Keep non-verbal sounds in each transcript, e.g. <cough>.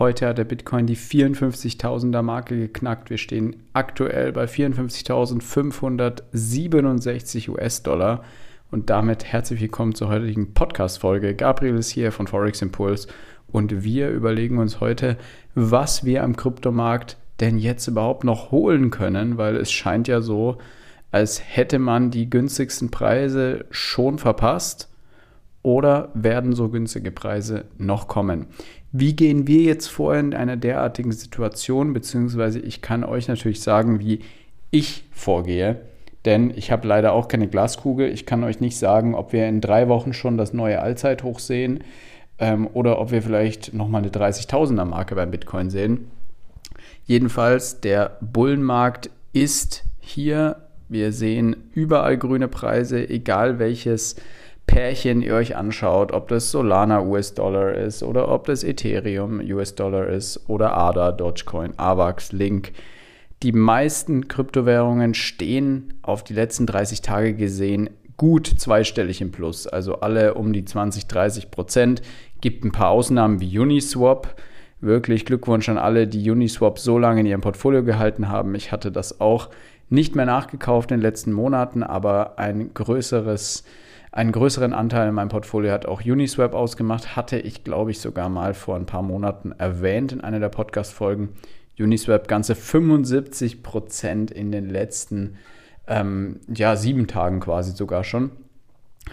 Heute hat der Bitcoin die 54.000er Marke geknackt. Wir stehen aktuell bei 54.567 US-Dollar. Und damit herzlich willkommen zur heutigen Podcast-Folge. Gabriel ist hier von Forex Impulse und wir überlegen uns heute, was wir am Kryptomarkt denn jetzt überhaupt noch holen können, weil es scheint ja so, als hätte man die günstigsten Preise schon verpasst oder werden so günstige Preise noch kommen? Wie gehen wir jetzt vor in einer derartigen Situation? Beziehungsweise ich kann euch natürlich sagen, wie ich vorgehe. Denn ich habe leider auch keine Glaskugel. Ich kann euch nicht sagen, ob wir in drei Wochen schon das neue Allzeithoch sehen ähm, oder ob wir vielleicht nochmal eine 30.000er Marke beim Bitcoin sehen. Jedenfalls, der Bullenmarkt ist hier. Wir sehen überall grüne Preise, egal welches Pärchen ihr euch anschaut, ob das Solana US-Dollar ist oder ob das Ethereum US-Dollar ist oder ADA, Dogecoin, AVAX, Link. Die meisten Kryptowährungen stehen auf die letzten 30 Tage gesehen gut zweistellig im Plus, also alle um die 20, 30 Prozent. Gibt ein paar Ausnahmen wie Uniswap. Wirklich Glückwunsch an alle, die Uniswap so lange in ihrem Portfolio gehalten haben. Ich hatte das auch nicht mehr nachgekauft in den letzten Monaten, aber ein größeres einen größeren Anteil in meinem Portfolio hat auch Uniswap ausgemacht. Hatte ich, glaube ich, sogar mal vor ein paar Monaten erwähnt in einer der Podcast-Folgen. Uniswap ganze 75 Prozent in den letzten ähm, ja, sieben Tagen quasi sogar schon.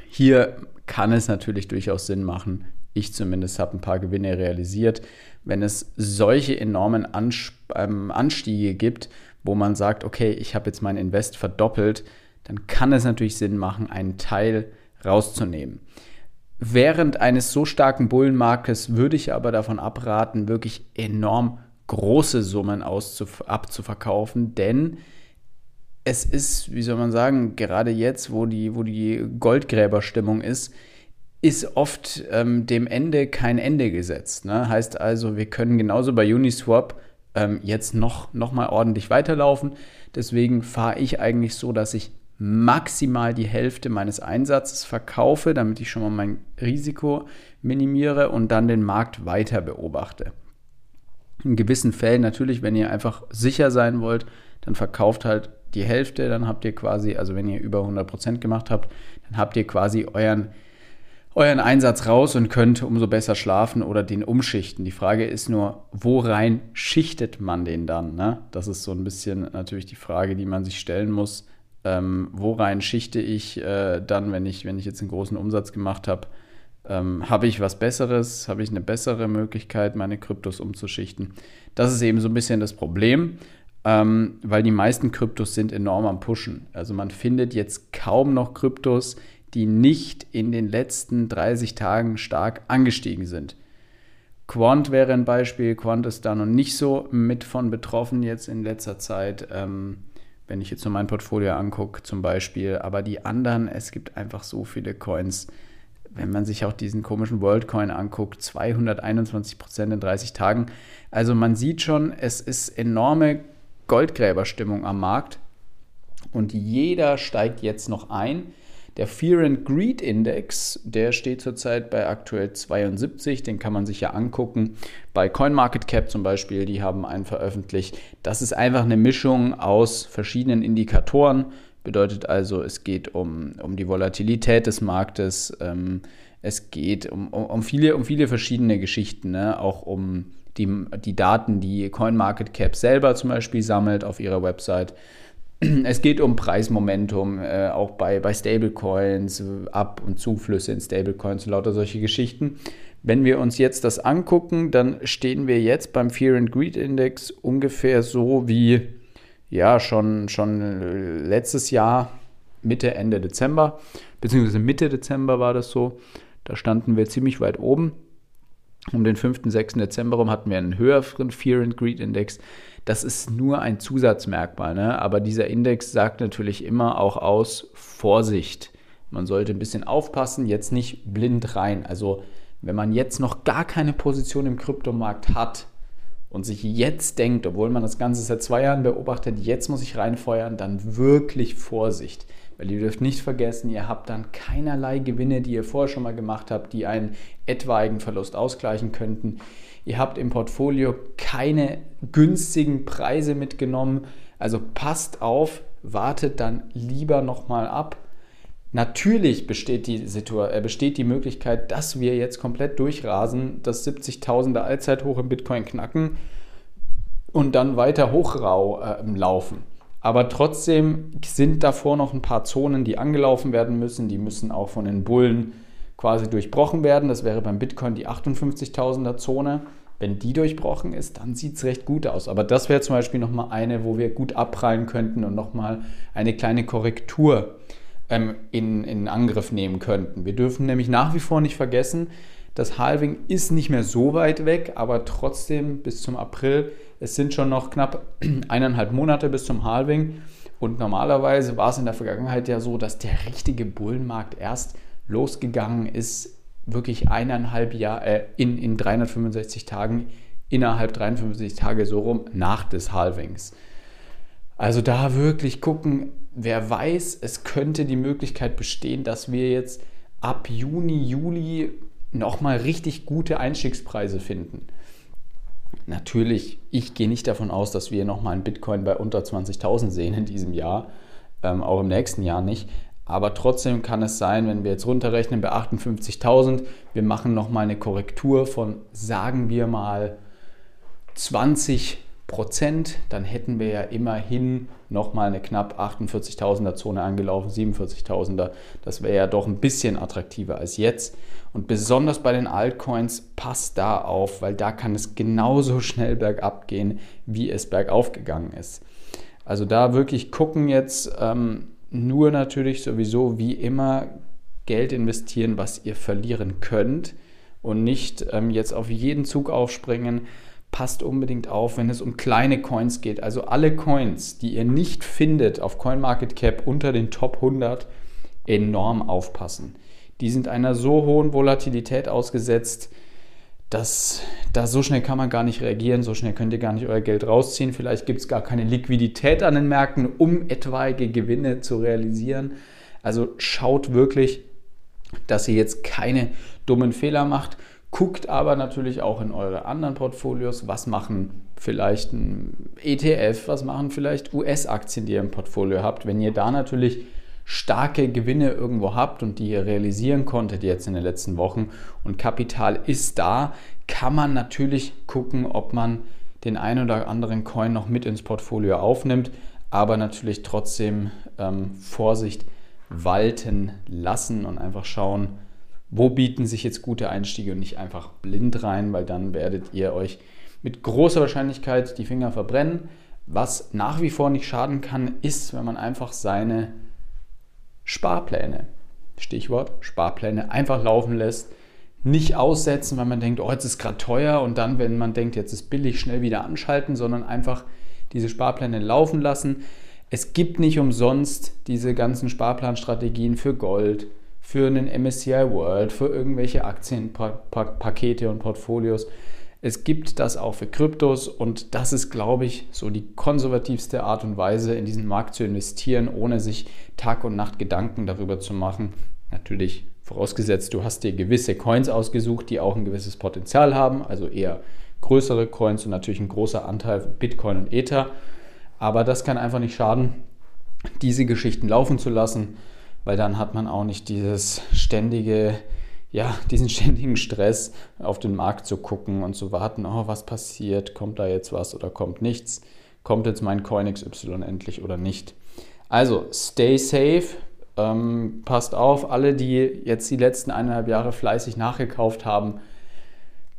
Hier kann es natürlich durchaus Sinn machen. Ich zumindest habe ein paar Gewinne realisiert. Wenn es solche enormen ähm, Anstiege gibt, wo man sagt, okay, ich habe jetzt mein Invest verdoppelt, dann kann es natürlich Sinn machen, einen Teil rauszunehmen. Während eines so starken Bullenmarktes würde ich aber davon abraten, wirklich enorm große Summen abzuverkaufen, denn es ist, wie soll man sagen, gerade jetzt, wo die, wo die Goldgräberstimmung ist, ist oft ähm, dem Ende kein Ende gesetzt. Ne? Heißt also, wir können genauso bei Uniswap ähm, jetzt noch, noch mal ordentlich weiterlaufen. Deswegen fahre ich eigentlich so, dass ich maximal die Hälfte meines Einsatzes verkaufe, damit ich schon mal mein Risiko minimiere und dann den Markt weiter beobachte. In gewissen Fällen natürlich, wenn ihr einfach sicher sein wollt, dann verkauft halt die Hälfte, dann habt ihr quasi, also wenn ihr über 100% gemacht habt, dann habt ihr quasi euren, euren Einsatz raus und könnt umso besser schlafen oder den umschichten. Die Frage ist nur, wo rein schichtet man den dann? Ne? Das ist so ein bisschen natürlich die Frage, die man sich stellen muss ähm, worein schichte ich äh, dann, wenn ich, wenn ich jetzt einen großen Umsatz gemacht habe, ähm, habe ich was Besseres, habe ich eine bessere Möglichkeit, meine Kryptos umzuschichten. Das ist eben so ein bisschen das Problem, ähm, weil die meisten Kryptos sind enorm am Pushen. Also man findet jetzt kaum noch Kryptos, die nicht in den letzten 30 Tagen stark angestiegen sind. Quant wäre ein Beispiel. Quant ist da noch nicht so mit von betroffen jetzt in letzter Zeit. Ähm, wenn ich jetzt nur mein Portfolio angucke zum Beispiel. Aber die anderen, es gibt einfach so viele Coins. Wenn man sich auch diesen komischen Worldcoin anguckt, 221 Prozent in 30 Tagen. Also man sieht schon, es ist enorme Goldgräberstimmung am Markt und jeder steigt jetzt noch ein. Der Fear and Greed Index, der steht zurzeit bei aktuell 72, den kann man sich ja angucken. Bei CoinMarketCap zum Beispiel, die haben einen veröffentlicht. Das ist einfach eine Mischung aus verschiedenen Indikatoren. Bedeutet also, es geht um, um die Volatilität des Marktes, ähm, es geht um, um, um, viele, um viele verschiedene Geschichten, ne? auch um die, die Daten, die CoinMarketCap selber zum Beispiel sammelt auf ihrer Website. <clears throat> Es geht um Preismomentum, äh, auch bei, bei Stablecoins, Ab- und Zuflüsse in Stablecoins, lauter solche Geschichten. Wenn wir uns jetzt das angucken, dann stehen wir jetzt beim Fear and Greed Index ungefähr so wie ja schon, schon letztes Jahr, Mitte, Ende Dezember, beziehungsweise Mitte Dezember war das so. Da standen wir ziemlich weit oben. Um den 5. 6. Dezember rum hatten wir einen höheren Fear and Greed Index. Das ist nur ein Zusatzmerkmal, ne? aber dieser Index sagt natürlich immer auch aus Vorsicht. Man sollte ein bisschen aufpassen, jetzt nicht blind rein. Also wenn man jetzt noch gar keine Position im Kryptomarkt hat und sich jetzt denkt, obwohl man das Ganze seit zwei Jahren beobachtet, jetzt muss ich reinfeuern, dann wirklich Vorsicht. Weil ihr dürft nicht vergessen, ihr habt dann keinerlei Gewinne, die ihr vorher schon mal gemacht habt, die einen etwaigen Verlust ausgleichen könnten. Ihr habt im Portfolio keine günstigen Preise mitgenommen. Also passt auf, wartet dann lieber nochmal ab. Natürlich besteht die, Situa äh, besteht die Möglichkeit, dass wir jetzt komplett durchrasen, das 70.000er Allzeithoch im Bitcoin knacken und dann weiter hochlaufen. Äh, Aber trotzdem sind davor noch ein paar Zonen, die angelaufen werden müssen. Die müssen auch von den Bullen quasi durchbrochen werden. Das wäre beim Bitcoin die 58.000er Zone. Wenn die durchbrochen ist, dann sieht es recht gut aus. Aber das wäre zum Beispiel nochmal eine, wo wir gut abprallen könnten und nochmal eine kleine Korrektur ähm, in, in Angriff nehmen könnten. Wir dürfen nämlich nach wie vor nicht vergessen, das Halving ist nicht mehr so weit weg, aber trotzdem bis zum April, es sind schon noch knapp <clears throat> eineinhalb Monate bis zum Halving. Und normalerweise war es in der Vergangenheit ja so, dass der richtige Bullenmarkt erst losgegangen ist wirklich eineinhalb Jahre, äh, in, in 365 Tagen, innerhalb 53 Tage so rum nach des Halvings. Also da wirklich gucken, wer weiß, es könnte die Möglichkeit bestehen, dass wir jetzt ab Juni, Juli nochmal richtig gute Einstiegspreise finden. Natürlich, ich gehe nicht davon aus, dass wir nochmal einen Bitcoin bei unter 20.000 sehen in diesem Jahr, ähm, auch im nächsten Jahr nicht. Aber trotzdem kann es sein, wenn wir jetzt runterrechnen bei 58.000, wir machen nochmal eine Korrektur von, sagen wir mal, 20 Prozent, dann hätten wir ja immerhin nochmal eine knapp 48.000er Zone angelaufen, 47.000er. Das wäre ja doch ein bisschen attraktiver als jetzt. Und besonders bei den Altcoins passt da auf, weil da kann es genauso schnell bergab gehen, wie es bergauf gegangen ist. Also da wirklich gucken jetzt, ähm, nur natürlich sowieso wie immer Geld investieren, was ihr verlieren könnt und nicht ähm, jetzt auf jeden Zug aufspringen. Passt unbedingt auf, wenn es um kleine Coins geht. Also alle Coins, die ihr nicht findet auf CoinMarketCap unter den Top 100, enorm aufpassen. Die sind einer so hohen Volatilität ausgesetzt, dass da so schnell kann man gar nicht reagieren, so schnell könnt ihr gar nicht euer Geld rausziehen. Vielleicht gibt es gar keine Liquidität an den Märkten, um etwaige Gewinne zu realisieren. Also schaut wirklich, dass ihr jetzt keine dummen Fehler macht. Guckt aber natürlich auch in eure anderen Portfolios, was machen vielleicht ein ETF, was machen vielleicht US-Aktien, die ihr im Portfolio habt. Wenn ihr da natürlich starke Gewinne irgendwo habt und die ihr realisieren konntet jetzt in den letzten Wochen und Kapital ist da, kann man natürlich gucken, ob man den einen oder anderen Coin noch mit ins Portfolio aufnimmt, aber natürlich trotzdem ähm, Vorsicht walten lassen und einfach schauen, wo bieten sich jetzt gute Einstiege und nicht einfach blind rein, weil dann werdet ihr euch mit großer Wahrscheinlichkeit die Finger verbrennen. Was nach wie vor nicht schaden kann, ist, wenn man einfach seine Sparpläne, Stichwort Sparpläne, einfach laufen lässt, nicht aussetzen, weil man denkt, oh, jetzt ist gerade teuer und dann, wenn man denkt, jetzt ist billig, schnell wieder anschalten, sondern einfach diese Sparpläne laufen lassen. Es gibt nicht umsonst diese ganzen Sparplanstrategien für Gold, für einen MSCI World, für irgendwelche Aktienpakete und Portfolios. Es gibt das auch für Kryptos und das ist, glaube ich, so die konservativste Art und Weise, in diesen Markt zu investieren, ohne sich Tag und Nacht Gedanken darüber zu machen. Natürlich vorausgesetzt, du hast dir gewisse Coins ausgesucht, die auch ein gewisses Potenzial haben, also eher größere Coins und natürlich ein großer Anteil Bitcoin und Ether. Aber das kann einfach nicht schaden, diese Geschichten laufen zu lassen, weil dann hat man auch nicht dieses ständige ja, <laughs> diesen ständigen Stress auf den Markt zu gucken und zu warten, oh, was passiert, kommt da jetzt was oder kommt nichts, kommt jetzt mein Coin XY endlich oder nicht. Also, stay safe, ähm, passt auf, alle, die jetzt die letzten eineinhalb Jahre fleißig nachgekauft haben,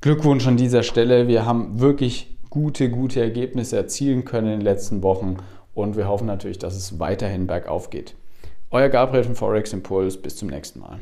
Glückwunsch an dieser Stelle. Wir haben wirklich gute, gute Ergebnisse erzielen können in den letzten Wochen und wir hoffen natürlich, dass es weiterhin bergauf geht. Euer Gabriel von Forex Impulse, bis zum nächsten Mal.